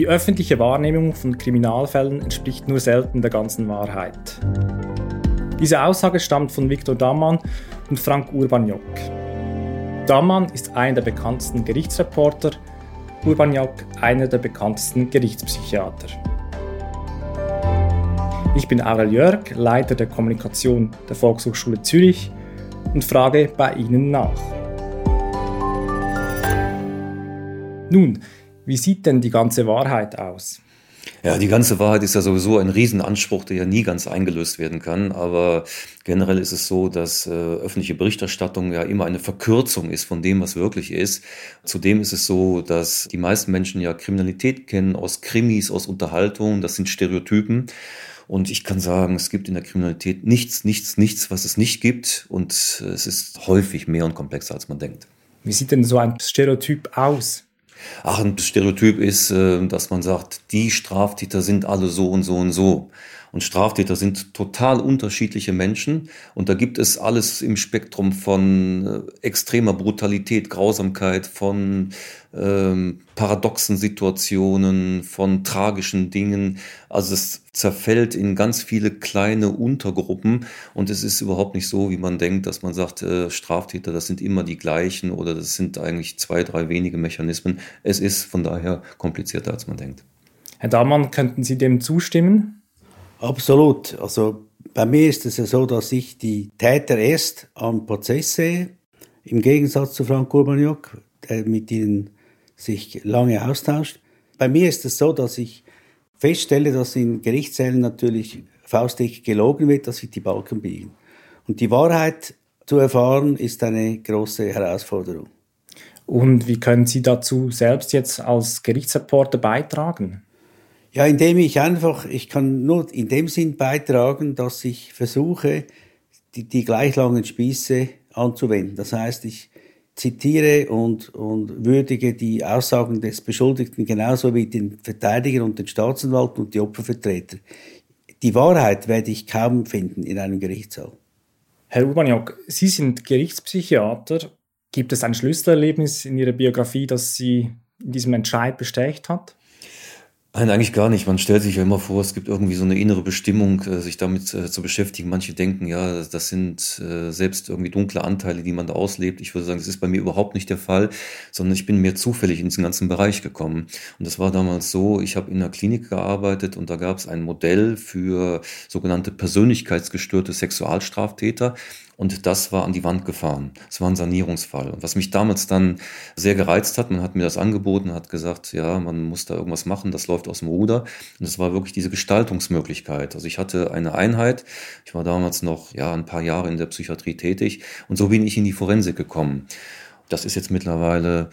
Die öffentliche Wahrnehmung von Kriminalfällen entspricht nur selten der ganzen Wahrheit. Diese Aussage stammt von Viktor Dammann und Frank Urbaniok. Dammann ist einer der bekanntesten Gerichtsreporter, Urbaniok einer der bekanntesten Gerichtspsychiater. Ich bin Aurel Jörg, Leiter der Kommunikation der Volkshochschule Zürich und frage bei Ihnen nach. Nun, wie sieht denn die ganze Wahrheit aus? Ja, die ganze Wahrheit ist ja sowieso ein Riesenanspruch, der ja nie ganz eingelöst werden kann. Aber generell ist es so, dass äh, öffentliche Berichterstattung ja immer eine Verkürzung ist von dem, was wirklich ist. Zudem ist es so, dass die meisten Menschen ja Kriminalität kennen aus Krimis, aus Unterhaltung. Das sind Stereotypen. Und ich kann sagen, es gibt in der Kriminalität nichts, nichts, nichts, was es nicht gibt. Und es ist häufig mehr und komplexer, als man denkt. Wie sieht denn so ein Stereotyp aus? Ach, ein Stereotyp ist, äh, dass man sagt, die Straftäter sind alle so und so und so. Und Straftäter sind total unterschiedliche Menschen. Und da gibt es alles im Spektrum von äh, extremer Brutalität, Grausamkeit, von ähm, paradoxen Situationen, von tragischen Dingen. Also es zerfällt in ganz viele kleine Untergruppen. Und es ist überhaupt nicht so, wie man denkt, dass man sagt, äh, Straftäter, das sind immer die gleichen oder das sind eigentlich zwei, drei wenige Mechanismen. Es ist von daher komplizierter, als man denkt. Herr Dahlmann, könnten Sie dem zustimmen? Absolut. Also bei mir ist es ja so, dass ich die Täter erst am Prozess sehe, im Gegensatz zu Frank Urbaniok, der mit ihnen sich lange austauscht. Bei mir ist es so, dass ich feststelle, dass in Gerichtssälen natürlich faustdick gelogen wird, dass sich die Balken biegen. Und die Wahrheit zu erfahren, ist eine große Herausforderung. Und wie können Sie dazu selbst jetzt als Gerichtsreporter beitragen? Ja, indem ich einfach, ich kann nur in dem Sinn beitragen, dass ich versuche, die, die gleich langen Spieße anzuwenden. Das heißt, ich zitiere und, und würdige die Aussagen des Beschuldigten genauso wie den Verteidiger und den Staatsanwalt und die Opfervertreter. Die Wahrheit werde ich kaum finden in einem Gerichtssaal. Herr Urbaniok, Sie sind Gerichtspsychiater. Gibt es ein Schlüsselerlebnis in Ihrer Biografie, das Sie in diesem Entscheid bestätigt hat? Nein, eigentlich gar nicht. Man stellt sich ja immer vor, es gibt irgendwie so eine innere Bestimmung, äh, sich damit äh, zu beschäftigen. Manche denken, ja, das sind äh, selbst irgendwie dunkle Anteile, die man da auslebt. Ich würde sagen, das ist bei mir überhaupt nicht der Fall, sondern ich bin mehr zufällig in diesen ganzen Bereich gekommen. Und das war damals so, ich habe in einer Klinik gearbeitet und da gab es ein Modell für sogenannte persönlichkeitsgestörte Sexualstraftäter. Und das war an die Wand gefahren. Es war ein Sanierungsfall. Und was mich damals dann sehr gereizt hat, man hat mir das angeboten, hat gesagt, ja, man muss da irgendwas machen, das läuft aus dem Ruder. Und es war wirklich diese Gestaltungsmöglichkeit. Also ich hatte eine Einheit, ich war damals noch ja, ein paar Jahre in der Psychiatrie tätig und so bin ich in die Forensik gekommen. Das ist jetzt mittlerweile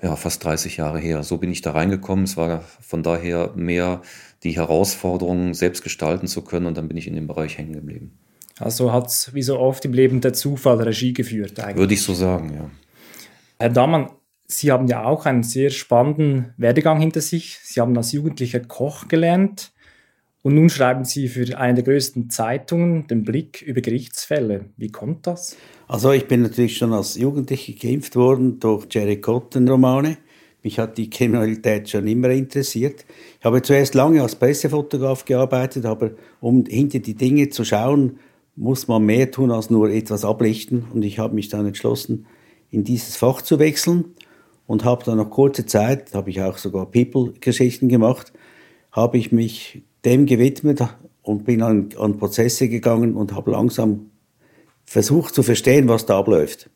ja, fast 30 Jahre her. So bin ich da reingekommen. Es war von daher mehr die Herausforderung, selbst gestalten zu können und dann bin ich in dem Bereich hängen geblieben. Also hat es wie so oft im Leben der Zufall Regie geführt eigentlich. Würde ich so sagen, ja. Herr Damann, Sie haben ja auch einen sehr spannenden Werdegang hinter sich. Sie haben als Jugendlicher Koch gelernt und nun schreiben Sie für eine der größten Zeitungen den Blick über Gerichtsfälle. Wie kommt das? Also ich bin natürlich schon als Jugendlicher geimpft worden durch Jerry Cotton Romane. Mich hat die Kriminalität schon immer interessiert. Ich habe zuerst lange als Pressefotograf gearbeitet, aber um hinter die Dinge zu schauen, muss man mehr tun als nur etwas ablichten. Und ich habe mich dann entschlossen, in dieses Fach zu wechseln und habe dann nach kurzer Zeit, habe ich auch sogar People-Geschichten gemacht, habe ich mich dem gewidmet und bin an, an Prozesse gegangen und habe langsam versucht zu verstehen, was da abläuft.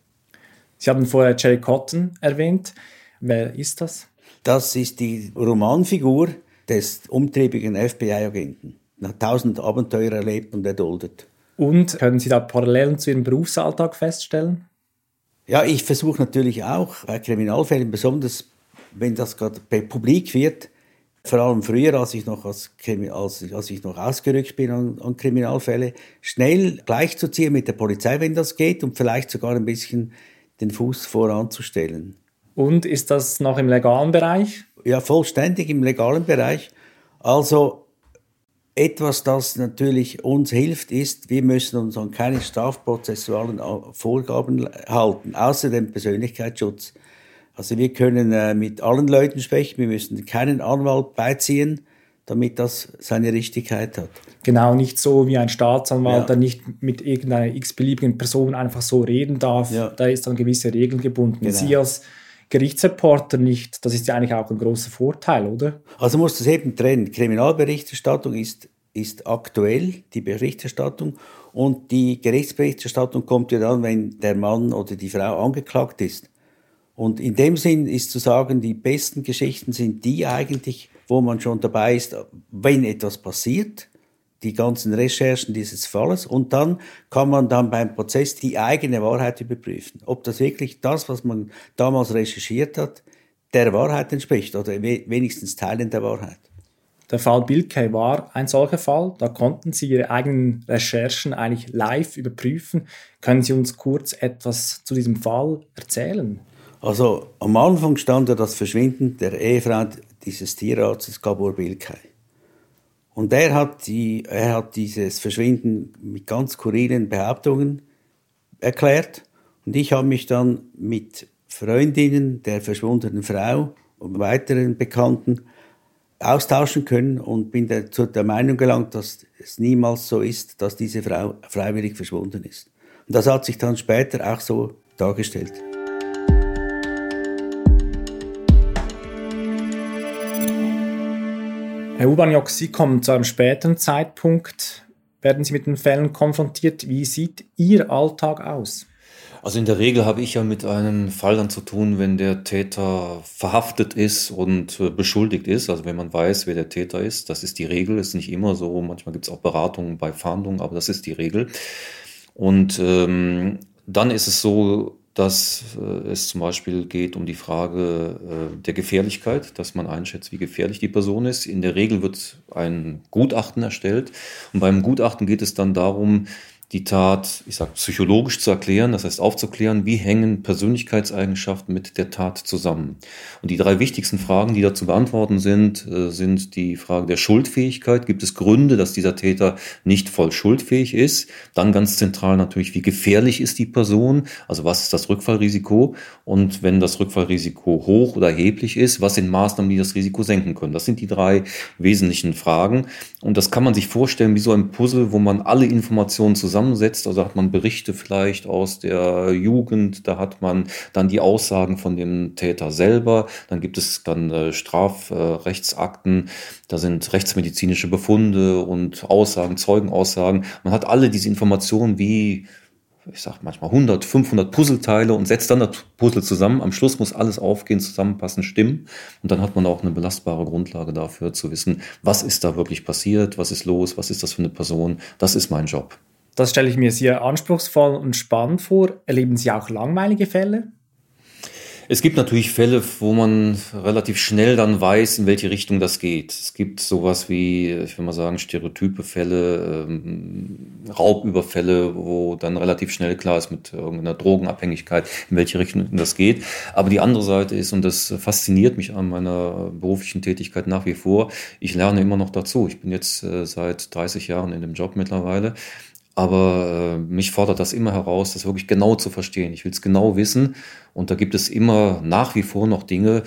Sie haben vorher Jerry Cotton erwähnt. Wer ist das? Das ist die Romanfigur des umtriebigen FBI-Agenten. Hat tausend Abenteuer erlebt und erduldet. Und können Sie da Parallelen zu Ihrem Berufsalltag feststellen? Ja, ich versuche natürlich auch bei Kriminalfällen, besonders wenn das gerade publik wird, vor allem früher, als ich noch, als, als, als ich noch ausgerückt bin an, an Kriminalfälle, schnell gleichzuziehen mit der Polizei, wenn das geht, und vielleicht sogar ein bisschen den Fuß voranzustellen. Und ist das noch im legalen Bereich? Ja, vollständig im legalen Bereich. Also etwas, das natürlich uns hilft, ist, wir müssen uns an keine strafprozessualen Vorgaben halten, außer dem Persönlichkeitsschutz. Also wir können äh, mit allen Leuten sprechen, wir müssen keinen Anwalt beiziehen, damit das seine Richtigkeit hat. Genau, nicht so wie ein Staatsanwalt, ja. der nicht mit irgendeiner x-beliebigen Person einfach so reden darf. Ja. Da ist dann gewisse Regeln gebunden. Genau. Sie als Gerichtsreporter nicht, das ist ja eigentlich auch ein großer Vorteil, oder? Also muss das eben trennen. Kriminalberichterstattung ist, ist aktuell, die Berichterstattung, und die Gerichtsberichterstattung kommt ja dann, wenn der Mann oder die Frau angeklagt ist. Und in dem Sinn ist zu sagen, die besten Geschichten sind die eigentlich, wo man schon dabei ist, wenn etwas passiert, die ganzen Recherchen dieses Falles und dann kann man dann beim Prozess die eigene Wahrheit überprüfen, ob das wirklich das, was man damals recherchiert hat, der Wahrheit entspricht oder wenigstens Teilen der Wahrheit. Der Fall Bilkey war ein solcher Fall. Da konnten Sie Ihre eigenen Recherchen eigentlich live überprüfen. Können Sie uns kurz etwas zu diesem Fall erzählen? Also am Anfang stand ja das Verschwinden der Ehefrau dieses Tierarztes Gabor Bilkei. Und er hat, die, er hat dieses Verschwinden mit ganz skurrilen Behauptungen erklärt. Und ich habe mich dann mit Freundinnen der verschwundenen Frau und weiteren Bekannten austauschen können und bin der, zu der Meinung gelangt, dass es niemals so ist, dass diese Frau freiwillig verschwunden ist. Und das hat sich dann später auch so dargestellt. Herr Ubaniok, Sie kommen zu einem späteren Zeitpunkt, werden Sie mit den Fällen konfrontiert. Wie sieht Ihr Alltag aus? Also in der Regel habe ich ja mit einem Fall dann zu tun, wenn der Täter verhaftet ist und äh, beschuldigt ist. Also wenn man weiß, wer der Täter ist. Das ist die Regel, ist nicht immer so. Manchmal gibt es auch Beratungen bei Fahndungen, aber das ist die Regel. Und ähm, dann ist es so, dass äh, es zum Beispiel geht um die Frage äh, der Gefährlichkeit, dass man einschätzt, wie gefährlich die Person ist. In der Regel wird ein Gutachten erstellt und beim Gutachten geht es dann darum, die Tat, ich sag, psychologisch zu erklären, das heißt aufzuklären, wie hängen Persönlichkeitseigenschaften mit der Tat zusammen. Und die drei wichtigsten Fragen, die da zu beantworten sind, äh, sind die Frage der Schuldfähigkeit. Gibt es Gründe, dass dieser Täter nicht voll schuldfähig ist? Dann ganz zentral natürlich, wie gefährlich ist die Person? Also was ist das Rückfallrisiko? Und wenn das Rückfallrisiko hoch oder erheblich ist, was sind Maßnahmen, die das Risiko senken können? Das sind die drei wesentlichen Fragen. Und das kann man sich vorstellen wie so ein Puzzle, wo man alle Informationen zusammen zusammensetzt. Also hat man Berichte vielleicht aus der Jugend, da hat man dann die Aussagen von dem Täter selber, dann gibt es dann äh, Strafrechtsakten, da sind rechtsmedizinische Befunde und Aussagen, Zeugenaussagen. Man hat alle diese Informationen wie ich sag manchmal 100, 500 Puzzleteile und setzt dann das Puzzle zusammen. Am Schluss muss alles aufgehen, zusammenpassen, stimmen. Und dann hat man auch eine belastbare Grundlage dafür zu wissen, was ist da wirklich passiert, was ist los, was ist das für eine Person. Das ist mein Job. Das stelle ich mir sehr anspruchsvoll und spannend vor. Erleben Sie auch langweilige Fälle? Es gibt natürlich Fälle, wo man relativ schnell dann weiß, in welche Richtung das geht. Es gibt sowas wie, ich will mal sagen, stereotype Fälle, ähm, Raubüberfälle, wo dann relativ schnell klar ist mit irgendeiner Drogenabhängigkeit, in welche Richtung das geht. Aber die andere Seite ist, und das fasziniert mich an meiner beruflichen Tätigkeit nach wie vor, ich lerne immer noch dazu. Ich bin jetzt äh, seit 30 Jahren in dem Job mittlerweile. Aber äh, mich fordert das immer heraus, das wirklich genau zu verstehen. Ich will es genau wissen. Und da gibt es immer nach wie vor noch Dinge,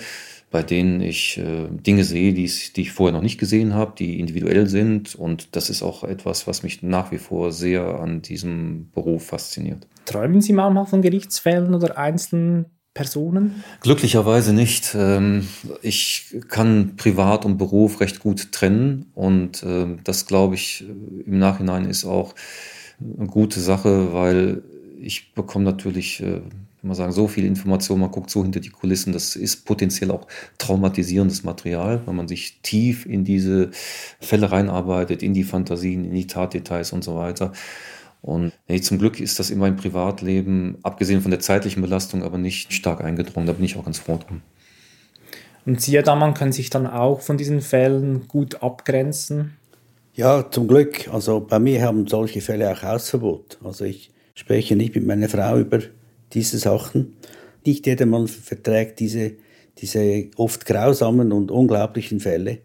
bei denen ich äh, Dinge sehe, die, ich vorher noch nicht gesehen habe, die individuell sind. Und das ist auch etwas, was mich nach wie vor sehr an diesem Beruf fasziniert. Träumen Sie manchmal von Gerichtsfällen oder einzelnen Personen? Glücklicherweise nicht. Ähm, ich kann Privat und Beruf recht gut trennen und ähm, das, glaube ich, im Nachhinein ist auch eine gute Sache, weil ich bekomme natürlich, äh, wenn man sagen, so viel Information, man guckt so hinter die Kulissen, das ist potenziell auch traumatisierendes Material, weil man sich tief in diese Fälle reinarbeitet, in die Fantasien, in die Tatdetails und so weiter. Und nee, zum Glück ist das in meinem Privatleben, abgesehen von der zeitlichen Belastung, aber nicht stark eingedrungen. Da bin ich auch ganz froh drum. Und Sie, Herr Dammann, können sich dann auch von diesen Fällen gut abgrenzen? Ja, zum Glück. Also bei mir haben solche Fälle auch Hausverbot. Also ich spreche nicht mit meiner Frau über diese Sachen. Nicht jedermann verträgt diese, diese oft grausamen und unglaublichen Fälle.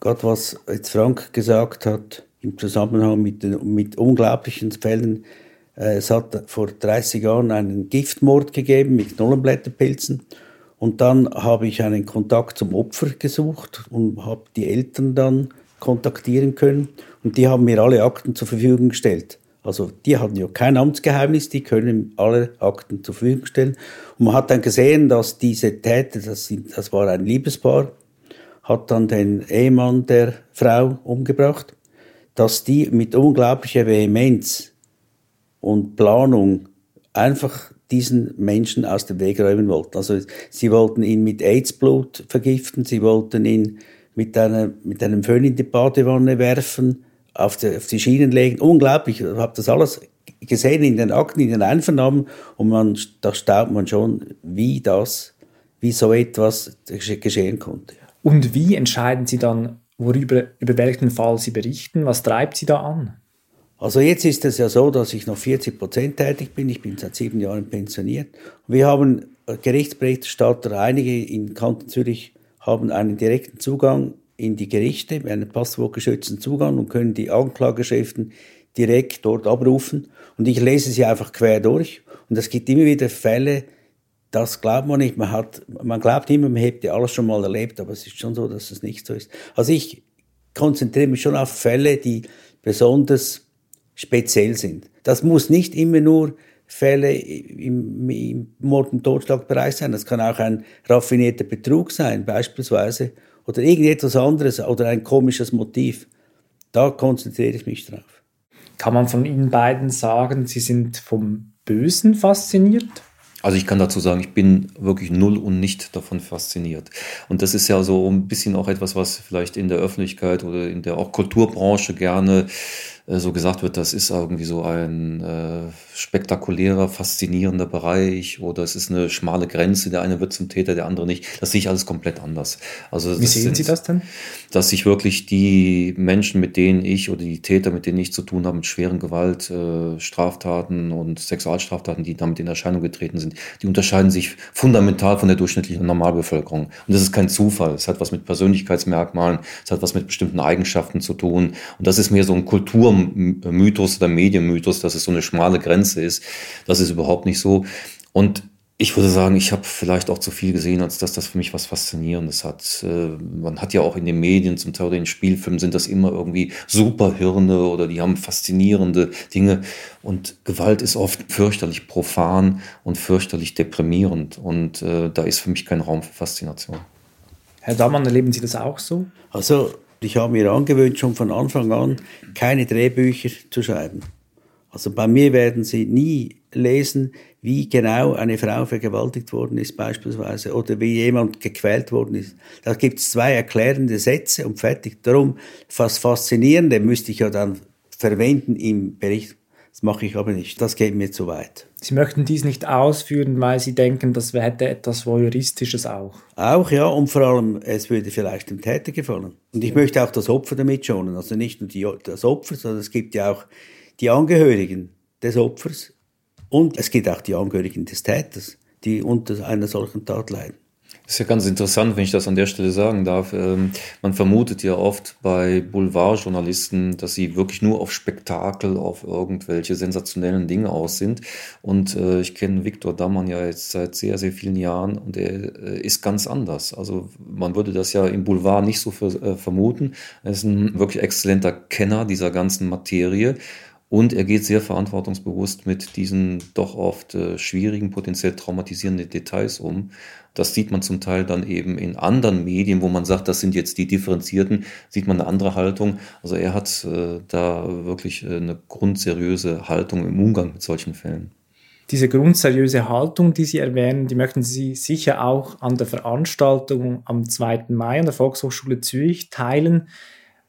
Gott, was jetzt Frank gesagt hat im Zusammenhang mit, den, mit unglaublichen Fällen, Äh, es hat vor 30 Jahren einen Giftmord gegeben mit Knollenblätterpilzen. Und dann habe ich einen Kontakt zum Opfer gesucht und habe die Eltern dann kontaktieren können. Und die haben mir alle Akten zur Verfügung gestellt. Also die hatten ja kein Amtsgeheimnis, die können alle Akten zur Verfügung stellen. Und man hat dann gesehen, dass diese Täter, das, sind, das war ein Liebespaar, hat dann den Ehemann der Frau umgebracht, dass die mit unglaublicher Vehemenz und Planung einfach diesen Menschen aus dem Weg räumen wollten. Also sie wollten ihn mit AIDS-Blut vergiften, sie wollten ihn mit, einer, mit einem Föhn in die Badewanne werfen, auf die, auf die Schienen legen. Unglaublich, ich habe das alles gesehen in den Akten, in den Einvernahmen und man, da staubt man schon, wie das, wie so etwas geschehen konnte. Und wie entscheiden Sie dann, worüber, über welchen Fall Sie berichten? Was treibt Sie da an? Also jetzt ist es ja so, dass ich noch 40 Prozent tätig bin. Ich bin seit sieben Jahren pensioniert. Wir haben Gerichtsberichterstatter, einige in Kanton Zürich haben einen direkten Zugang in die Gerichte, einen passwortgeschützten Zugang und können die Anklageschriften direkt dort abrufen. Und ich lese sie einfach quer durch. Und es gibt immer wieder Fälle, das glaubt man nicht. Man, hat, man glaubt immer, man hätte alles schon mal erlebt, aber es ist schon so, dass es nicht so ist. Also ich konzentriere mich schon auf Fälle, die besonders speziell sind. Das muss nicht immer nur Fälle im, im Mord- und Totschlagbereich sein. Das kann auch ein raffinierter Betrug sein, beispielsweise, oder irgendetwas anderes oder ein komisches Motiv. Da konzentriere ich mich drauf. Kann man von Ihnen beiden sagen, Sie sind vom Bösen fasziniert? Also ich kann dazu sagen, ich bin wirklich null und nicht davon fasziniert. Und das ist ja so ein bisschen auch etwas, was vielleicht in der Öffentlichkeit oder in der auch Kulturbranche gerne äh, so gesagt wird, das ist irgendwie so ein äh, spektakulärer, faszinierender Bereich oder es ist eine schmale Grenze, der eine wird zum Täter, der andere nicht. Das sehe ich alles komplett anders. Also Wie sehen sind, Sie das denn? Dass sich wirklich die Menschen, mit denen ich oder die Täter, mit denen ich zu tun habe, mit schweren Gewalt, äh, Straftaten und Sexualstraftaten, die damit in Erscheinung getreten sind, die unterscheiden sich fundamental von der durchschnittlichen Normalbevölkerung. Und das ist kein Zufall. Es hat was mit Persönlichkeitsmerkmalen, es hat was mit bestimmten Eigenschaften zu tun. Und das ist mehr so ein Kultur Mythos oder Medienmythos, dass es so eine schmale Grenze ist. Das ist überhaupt nicht so. Und ich würde sagen, ich habe vielleicht auch zu viel gesehen, als dass das für mich was Faszinierendes hat. Äh, man hat ja auch in den Medien, zum Teil in Spielfilmen, sind das immer irgendwie Superhirne oder die haben faszinierende Dinge. Und Gewalt ist oft fürchterlich profan und fürchterlich deprimierend. Und äh, da ist für mich kein Raum für Faszination. Herr Damann, erleben Sie das auch so? Also ich habe mir angewöhnt, schon von Anfang an keine Drehbücher zu schreiben. Also bei mir werden Sie nie lesen, wie genau eine Frau vergewaltigt worden ist beispielsweise oder wie jemand gequält worden ist. Da gibt es zwei erklärende Sätze und fertig. Darum, fast Faszinierende müsste ich ja dann verwenden im Bericht. Das mache ich aber nicht. Das geht mir zu weit. Sie möchten dies nicht ausführen, weil Sie denken, das hätte etwas Voyeuristisches auch. Auch, ja, und vor allem, es würde vielleicht dem Täter gefallen. Und ich möchte auch das Opfer damit schonen. Also nicht nur die, das Opfer, sondern es gibt ja auch die Angehörigen des Opfers und es gibt auch die Angehörigen des Täters, die unter einer solchen Tat leiden. Das ist ja ganz interessant, wenn ich das an der Stelle sagen darf. Ähm, man vermutet ja oft bei Boulevardjournalisten, dass sie wirklich nur auf Spektakel, auf irgendwelche sensationellen Dinge aus sind. Und äh, ich kenne Viktor Dammann ja jetzt seit sehr, sehr vielen Jahren und er äh, ist ganz anders. Also man würde das ja im Boulevard nicht so äh, vermuten. Er ist ein wirklich exzellenter Kenner dieser ganzen Materie. Und er geht sehr verantwortungsbewusst mit diesen doch oft äh, schwierigen, potenziell traumatisierenden Details um. Das sieht man zum Teil dann eben in anderen Medien, wo man sagt, das sind jetzt die Differenzierten, sieht man eine andere Haltung. Also er hat äh, da wirklich äh, eine grundseriöse Haltung im Umgang mit solchen Fällen. Diese grundseriöse Haltung, die Sie erwähnen, die möchten Sie sicher auch an der Veranstaltung am 2. Mai an der Volkshochschule Zürich teilen.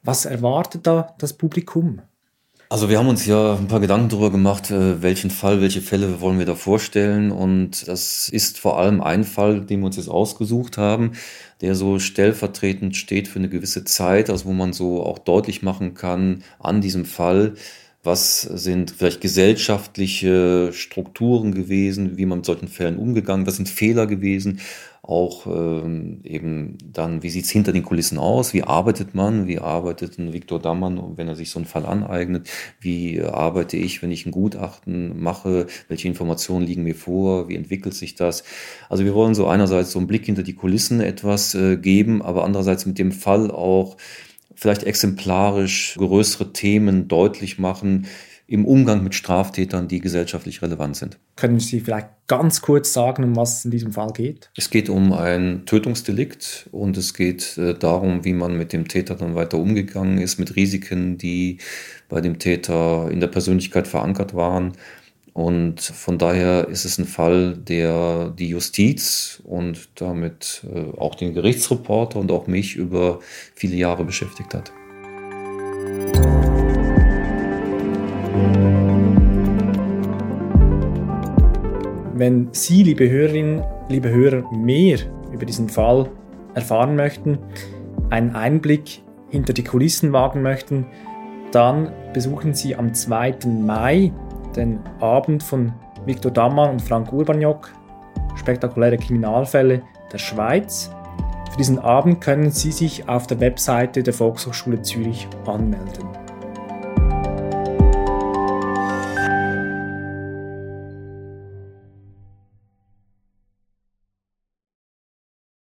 Was erwartet da das Publikum? Also wir haben uns ja ein paar Gedanken darüber gemacht, äh, welchen Fall, welche Fälle wollen wir da vorstellen. Und das ist vor allem ein Fall, den wir uns jetzt ausgesucht haben, der so stellvertretend steht für eine gewisse Zeit, also wo man so auch deutlich machen kann an diesem Fall, was sind vielleicht gesellschaftliche Strukturen gewesen, wie man mit solchen Fällen umgegangen, was sind Fehler gewesen, auch ähm, eben dann, wie sieht's hinter den Kulissen aus, wie arbeitet man, wie arbeitet ein Viktor Dammann, wenn er sich so einen Fall aneignet, wie arbeite ich, wenn ich ein Gutachten mache, welche Informationen liegen mir vor, wie entwickelt sich das. Also wir wollen so einerseits so einen Blick hinter die Kulissen etwas äh, geben, aber andererseits mit dem Fall auch vielleicht exemplarisch größere Themen deutlich machen, im Umgang mit Straftätern, die gesellschaftlich relevant sind. Können Sie vielleicht ganz kurz sagen, um was es in diesem Fall geht? Es geht um ein Tötungsdelikt und es geht äh, darum, wie man mit dem Täter dann weiter umgegangen ist, mit Risiken, die bei dem Täter in der Persönlichkeit verankert waren. Und von daher ist es ein Fall, der die Justiz und damit äh, auch den Gerichtsreporter und auch mich über viele Jahre beschäftigt hat. Wenn Sie, liebe Hörerinnen, liebe Hörer, mehr über diesen Fall erfahren möchten, einen Einblick hinter die Kulissen wagen möchten, dann besuchen Sie am 2. Mai den Abend von Viktor Dammann und Frank Urbaniok, spektakuläre Kriminalfälle der Schweiz. Für diesen Abend können Sie sich auf der Webseite der Volkshochschule Zürich anmelden.